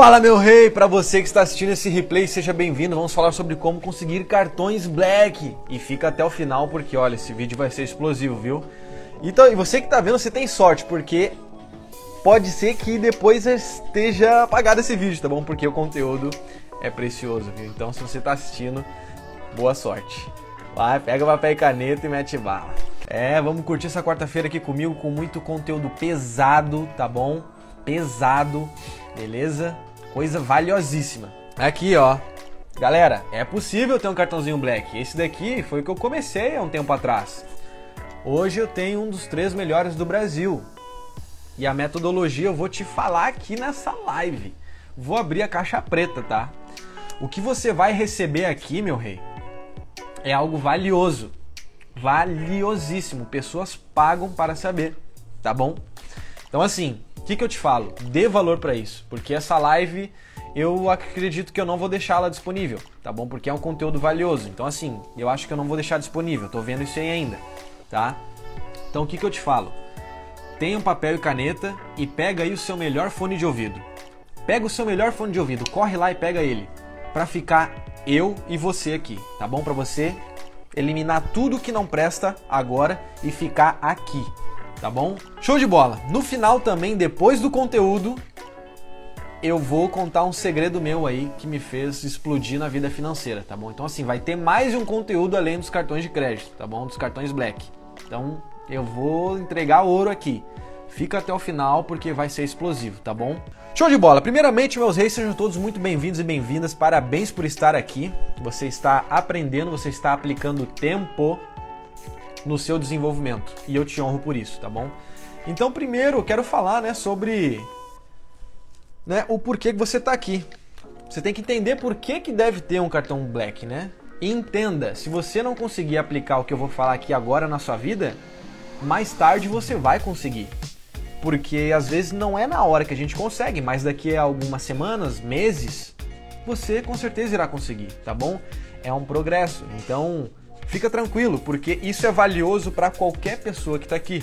Fala meu rei, para você que está assistindo esse replay, seja bem-vindo. Vamos falar sobre como conseguir cartões Black. E fica até o final porque olha, esse vídeo vai ser explosivo, viu? Então, e você que está vendo, você tem sorte, porque pode ser que depois esteja apagado esse vídeo, tá bom? Porque o conteúdo é precioso, viu? Então, se você está assistindo, boa sorte. Vai, pega papel e caneta e mete bala. É, vamos curtir essa quarta-feira aqui comigo com muito conteúdo pesado, tá bom? Pesado, beleza? Coisa valiosíssima. Aqui, ó. Galera, é possível ter um cartãozinho Black. Esse daqui foi o que eu comecei há um tempo atrás. Hoje eu tenho um dos três melhores do Brasil. E a metodologia eu vou te falar aqui nessa live. Vou abrir a caixa preta, tá? O que você vai receber aqui, meu rei, é algo valioso. Valiosíssimo. Pessoas pagam para saber, tá bom? Então assim, que, que eu te falo? Dê valor para isso, porque essa live eu acredito que eu não vou deixá-la disponível, tá bom? Porque é um conteúdo valioso. Então, assim, eu acho que eu não vou deixar disponível. Tô vendo isso aí ainda, tá? Então, o que, que eu te falo? Tenha um papel e caneta e pega aí o seu melhor fone de ouvido. Pega o seu melhor fone de ouvido, corre lá e pega ele, para ficar eu e você aqui, tá bom? Para você eliminar tudo que não presta agora e ficar aqui, tá bom? Show de bola! No final também, depois do conteúdo, eu vou contar um segredo meu aí que me fez explodir na vida financeira, tá bom? Então assim, vai ter mais um conteúdo além dos cartões de crédito, tá bom? Dos cartões Black. Então, eu vou entregar ouro aqui. Fica até o final porque vai ser explosivo, tá bom? Show de bola! Primeiramente, meus reis, sejam todos muito bem-vindos e bem-vindas. Parabéns por estar aqui. Você está aprendendo, você está aplicando tempo no seu desenvolvimento. E eu te honro por isso, tá bom? Então, primeiro, eu quero falar né, sobre né, o porquê que você está aqui. Você tem que entender por que, que deve ter um cartão Black, né? Entenda, se você não conseguir aplicar o que eu vou falar aqui agora na sua vida, mais tarde você vai conseguir. Porque às vezes não é na hora que a gente consegue, mas daqui a algumas semanas, meses, você com certeza irá conseguir, tá bom? É um progresso. Então, Fica tranquilo, porque isso é valioso para qualquer pessoa que está aqui.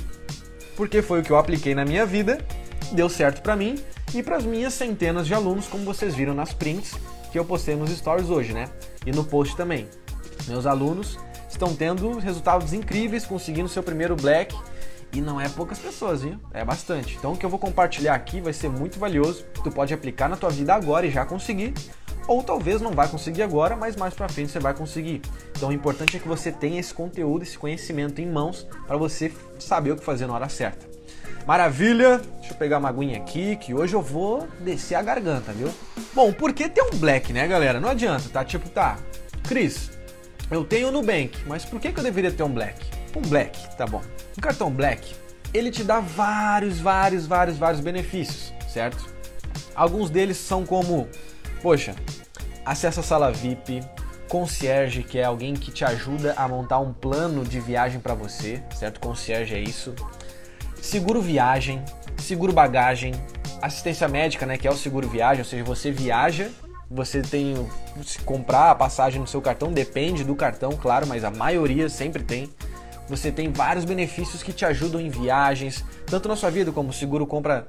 Porque foi o que eu apliquei na minha vida, deu certo para mim e para as minhas centenas de alunos, como vocês viram nas prints que eu postei nos stories hoje, né? E no post também. Meus alunos estão tendo resultados incríveis, conseguindo seu primeiro black e não é poucas pessoas, viu? É bastante. Então o que eu vou compartilhar aqui vai ser muito valioso. Tu pode aplicar na tua vida agora e já conseguir, ou talvez não vai conseguir agora, mas mais para frente você vai conseguir. Então o importante é que você tenha esse conteúdo, esse conhecimento em mãos para você saber o que fazer na hora certa. Maravilha! Deixa eu pegar uma aguinha aqui, que hoje eu vou descer a garganta, viu? Bom, por que ter um black, né, galera? Não adianta, tá? Tipo, tá, Cris, eu tenho o Nubank, mas por que, que eu deveria ter um black? Um black, tá bom. Um cartão black, ele te dá vários, vários, vários, vários benefícios, certo? Alguns deles são como Poxa, acesso à sala VIP, concierge, que é alguém que te ajuda a montar um plano de viagem para você, certo? Concierge é isso. Seguro viagem, seguro bagagem, assistência médica, né, que é o seguro viagem, ou seja, você viaja, você tem se comprar a passagem no seu cartão, depende do cartão, claro, mas a maioria sempre tem. Você tem vários benefícios que te ajudam em viagens, tanto na sua vida como seguro compra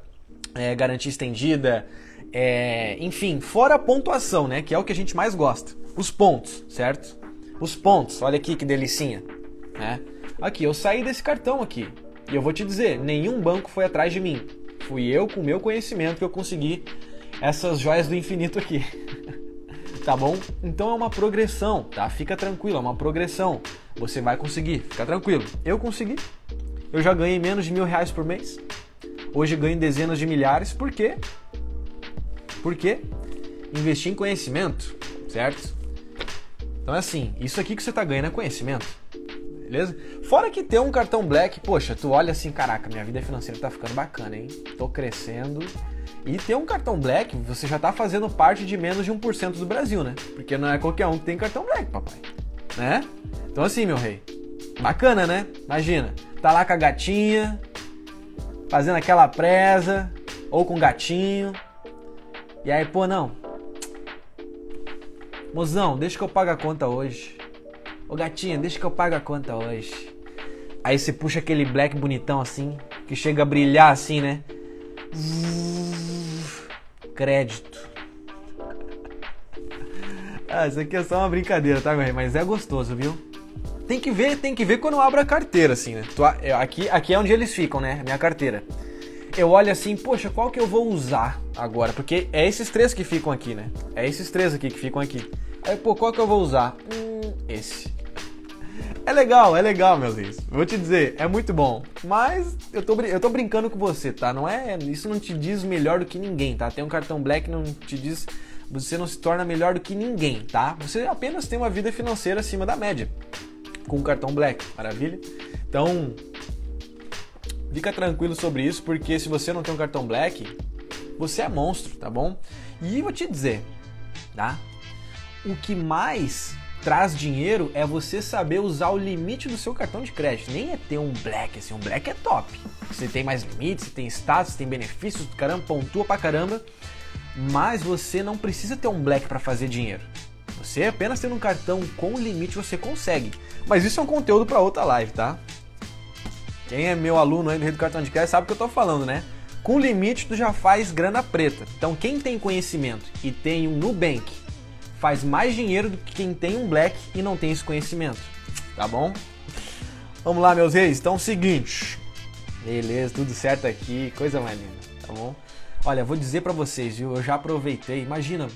é, garantia estendida, é, enfim, fora a pontuação, né? Que é o que a gente mais gosta. Os pontos, certo? Os pontos, olha aqui que delicinha. Né? Aqui, eu saí desse cartão aqui. E eu vou te dizer, nenhum banco foi atrás de mim. Fui eu, com o meu conhecimento, que eu consegui essas joias do infinito aqui. tá bom? Então é uma progressão, tá? Fica tranquilo, é uma progressão. Você vai conseguir, fica tranquilo. Eu consegui. Eu já ganhei menos de mil reais por mês. Hoje ganho dezenas de milhares. Por quê? Porque investir em conhecimento, certo? Então é assim, isso aqui que você está ganhando é conhecimento. Beleza? Fora que ter um cartão black, poxa, tu olha assim, caraca, minha vida financeira tá ficando bacana, hein? Tô crescendo. E ter um cartão black, você já tá fazendo parte de menos de 1% do Brasil, né? Porque não é qualquer um que tem cartão black, papai. Né? Então assim, meu rei. Bacana, né? Imagina, tá lá com a gatinha, fazendo aquela presa, ou com gatinho, e aí, pô, não. Mozão, deixa que eu pague a conta hoje. Ô gatinha, deixa que eu pague a conta hoje. Aí você puxa aquele black bonitão assim, que chega a brilhar assim, né? Crédito. Ah, isso aqui é só uma brincadeira, tá? Mas é gostoso, viu? Tem que ver, tem que ver quando eu abro a carteira, assim, né? Aqui, aqui é onde eles ficam, né? Minha carteira. Eu olho assim, poxa, qual que eu vou usar agora? Porque é esses três que ficam aqui, né? É esses três aqui que ficam aqui. Aí, pô, qual que eu vou usar? Hum, esse. É legal, é legal, meus amigos. Vou te dizer, é muito bom. Mas eu tô, eu tô brincando com você, tá? Não é, isso não te diz melhor do que ninguém, tá? Tem um cartão Black não te diz, você não se torna melhor do que ninguém, tá? Você apenas tem uma vida financeira acima da média com o cartão Black, maravilha? Então, fica tranquilo sobre isso, porque se você não tem um cartão Black, você é monstro, tá bom? E vou te dizer, tá? O que mais traz dinheiro é você saber usar o limite do seu cartão de crédito. Nem é ter um black, assim, um black é top. Você tem mais limites, você tem status, você tem benefícios, caramba, pontua pra caramba. Mas você não precisa ter um black para fazer dinheiro. Você apenas tendo um cartão com limite você consegue. Mas isso é um conteúdo para outra live, tá? Quem é meu aluno aí do Rede Cartão de Crédito sabe o que eu tô falando, né? Com limite tu já faz grana preta. Então quem tem conhecimento e tem um Nubank faz mais dinheiro do que quem tem um Black e não tem esse conhecimento. Tá bom? Vamos lá, meus reis. Então, é seguinte. Beleza, tudo certo aqui, coisa mais linda, tá bom? Olha, vou dizer para vocês, viu? Eu já aproveitei. Imagina,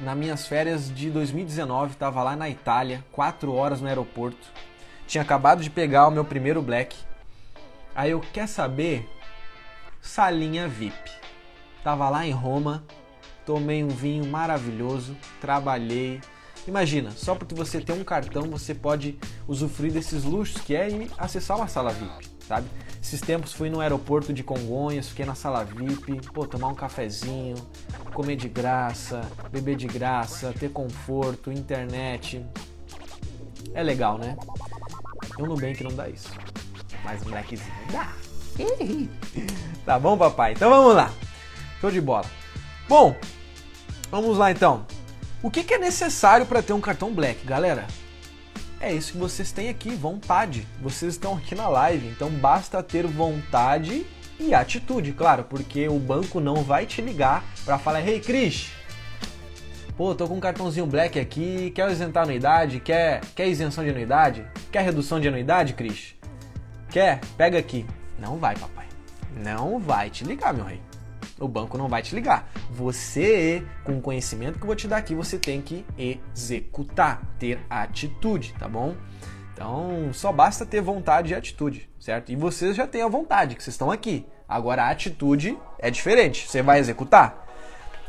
nas minhas férias de 2019, estava lá na Itália, 4 horas no aeroporto. Tinha acabado de pegar o meu primeiro black. Aí eu quer saber? Salinha VIP. Tava lá em Roma, tomei um vinho maravilhoso, trabalhei. Imagina, só porque você tem um cartão, você pode usufruir desses luxos que é acessar uma sala VIP, sabe? Esses tempos fui no aeroporto de Congonhas, fiquei na sala VIP, pô, tomar um cafezinho, comer de graça, beber de graça, ter conforto, internet. É legal, né? Eu no bem que não dá isso. Mas o Blackzinho dá. tá bom, papai? Então vamos lá. Show de bola. Bom, vamos lá então. O que, que é necessário para ter um cartão Black, galera? É isso que vocês têm aqui, vontade. Vocês estão aqui na live, então basta ter vontade e atitude, claro, porque o banco não vai te ligar para falar: "Hey, Cris, pô, tô com um cartãozinho Black aqui, quer isentar anuidade? Quer, quer isenção de anuidade? Quer redução de anuidade, Cris? Quer? Pega aqui." Não vai, papai. Não vai te ligar, meu rei. O banco não vai te ligar. Você, com o conhecimento que eu vou te dar aqui, você tem que executar, ter atitude, tá bom? Então, só basta ter vontade e atitude, certo? E vocês já têm a vontade, que vocês estão aqui. Agora, a atitude é diferente. Você vai executar?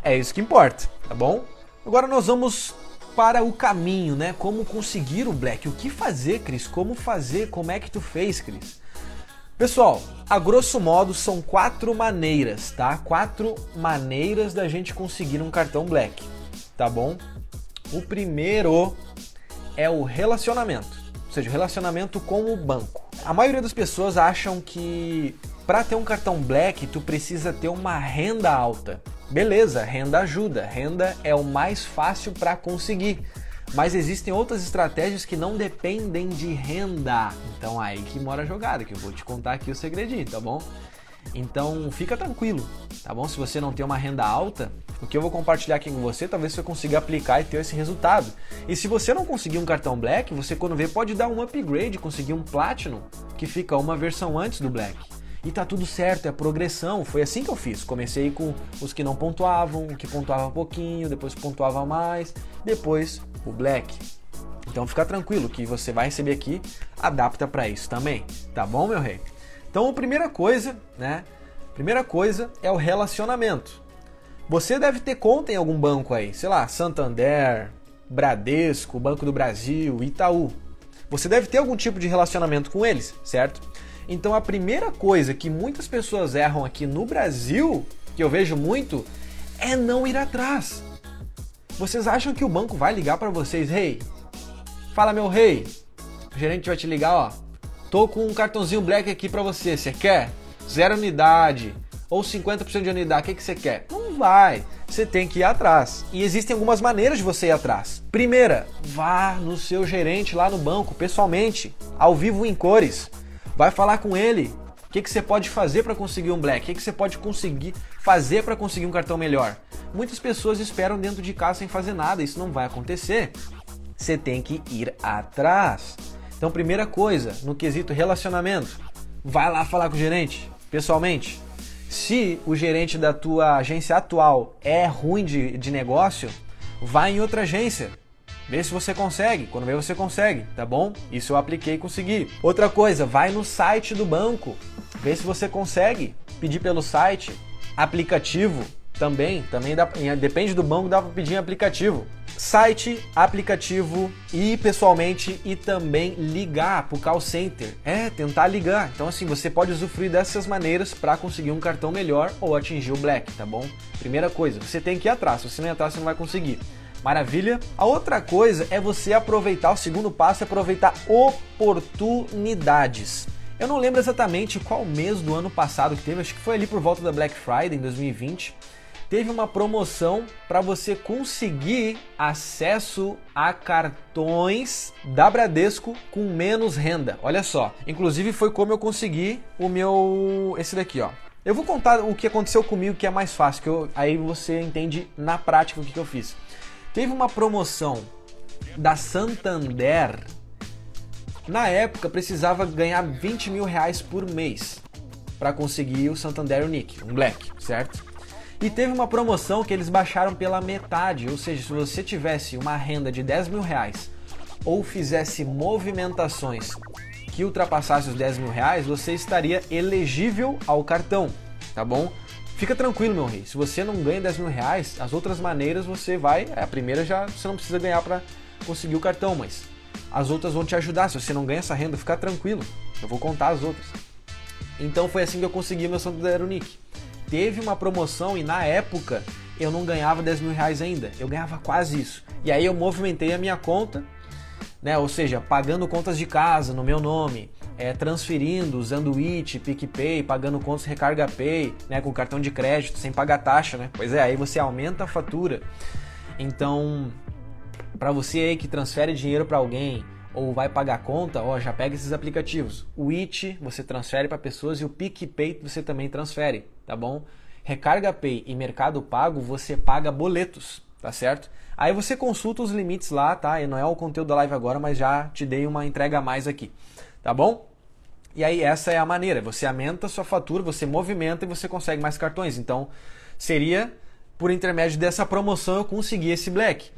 É isso que importa, tá bom? Agora nós vamos para o caminho, né? Como conseguir o black. O que fazer, Cris? Como fazer? Como é que tu fez, Cris? Pessoal, a grosso modo são quatro maneiras, tá? Quatro maneiras da gente conseguir um cartão Black, tá bom? O primeiro é o relacionamento, ou seja, relacionamento com o banco. A maioria das pessoas acham que para ter um cartão Black tu precisa ter uma renda alta. Beleza, renda ajuda, renda é o mais fácil para conseguir. Mas existem outras estratégias que não dependem de renda. Então aí que mora a jogada, que eu vou te contar aqui o segredinho, tá bom? Então fica tranquilo, tá bom? Se você não tem uma renda alta, o que eu vou compartilhar aqui com você, talvez você consiga aplicar e ter esse resultado. E se você não conseguir um cartão Black, você quando vê pode dar um upgrade, conseguir um Platinum, que fica uma versão antes do Black. E tá tudo certo, é progressão. Foi assim que eu fiz. Comecei com os que não pontuavam, o que pontuava pouquinho, depois pontuava mais, depois o black. Então fica tranquilo que você vai receber aqui, adapta para isso também, tá bom, meu rei? Então a primeira coisa, né? Primeira coisa é o relacionamento. Você deve ter conta em algum banco aí, sei lá, Santander, Bradesco, Banco do Brasil, Itaú. Você deve ter algum tipo de relacionamento com eles, certo? Então a primeira coisa que muitas pessoas erram aqui no Brasil, que eu vejo muito, é não ir atrás. Vocês acham que o banco vai ligar para vocês, rei? Hey, fala meu rei, o gerente vai te ligar, ó. Tô com um cartãozinho black aqui para você, você quer? Zero unidade ou 50% de unidade, o que, que você quer? Não vai, você tem que ir atrás. E existem algumas maneiras de você ir atrás. Primeira, vá no seu gerente lá no banco, pessoalmente, ao vivo em cores. Vai falar com ele. O que, que você pode fazer para conseguir um black? O que, que você pode conseguir fazer para conseguir um cartão melhor? Muitas pessoas esperam dentro de casa sem fazer nada, isso não vai acontecer. Você tem que ir atrás. Então, primeira coisa, no quesito relacionamento, vai lá falar com o gerente, pessoalmente. Se o gerente da tua agência atual é ruim de, de negócio, vai em outra agência. Vê se você consegue. Quando vê, você consegue, tá bom? Isso eu apliquei e consegui. Outra coisa, vai no site do banco. Vê se você consegue pedir pelo site. Aplicativo também, também dá, depende do banco, dá para pedir em aplicativo. Site, aplicativo e pessoalmente e também ligar para o call center. É, tentar ligar. Então assim, você pode usufruir dessas maneiras para conseguir um cartão melhor ou atingir o black, tá bom? Primeira coisa, você tem que ir atrás. Se você não ir atrás, você não vai conseguir. Maravilha? A outra coisa é você aproveitar, o segundo passo é aproveitar oportunidades. Eu não lembro exatamente qual mês do ano passado que teve, acho que foi ali por volta da Black Friday em 2020. Teve uma promoção para você conseguir acesso a cartões da Bradesco com menos renda. Olha só, inclusive foi como eu consegui o meu esse daqui, ó. Eu vou contar o que aconteceu comigo, que é mais fácil, que eu, aí você entende na prática o que, que eu fiz. Teve uma promoção da Santander. Na época precisava ganhar 20 mil reais por mês para conseguir o Santander Unique, um Black, certo? E teve uma promoção que eles baixaram pela metade, ou seja, se você tivesse uma renda de 10 mil reais ou fizesse movimentações que ultrapassasse os 10 mil reais, você estaria elegível ao cartão, tá bom? Fica tranquilo, meu rei. Se você não ganha 10 mil reais, as outras maneiras você vai. É, a primeira já você não precisa ganhar para conseguir o cartão, mas as outras vão te ajudar. Se você não ganha essa renda, fica tranquilo. Eu vou contar as outras. Então foi assim que eu consegui meu Santander Unique. Teve uma promoção e na época eu não ganhava 10 mil reais ainda. Eu ganhava quase isso. E aí eu movimentei a minha conta, né? Ou seja, pagando contas de casa no meu nome, é, transferindo, usando o IT, PicPay, pagando contas Recarga Pay, né, com cartão de crédito, sem pagar taxa, né? Pois é, aí você aumenta a fatura. Então, para você aí que transfere dinheiro para alguém ou vai pagar conta, ó, já pega esses aplicativos. O IT você transfere para pessoas e o PicPay você também transfere, tá bom? Recarga Pay e Mercado Pago você paga boletos, tá certo? Aí você consulta os limites lá, tá? E não é o conteúdo da live agora, mas já te dei uma entrega a mais aqui tá bom? E aí essa é a maneira, você aumenta a sua fatura, você movimenta e você consegue mais cartões. Então, seria por intermédio dessa promoção eu consegui esse black.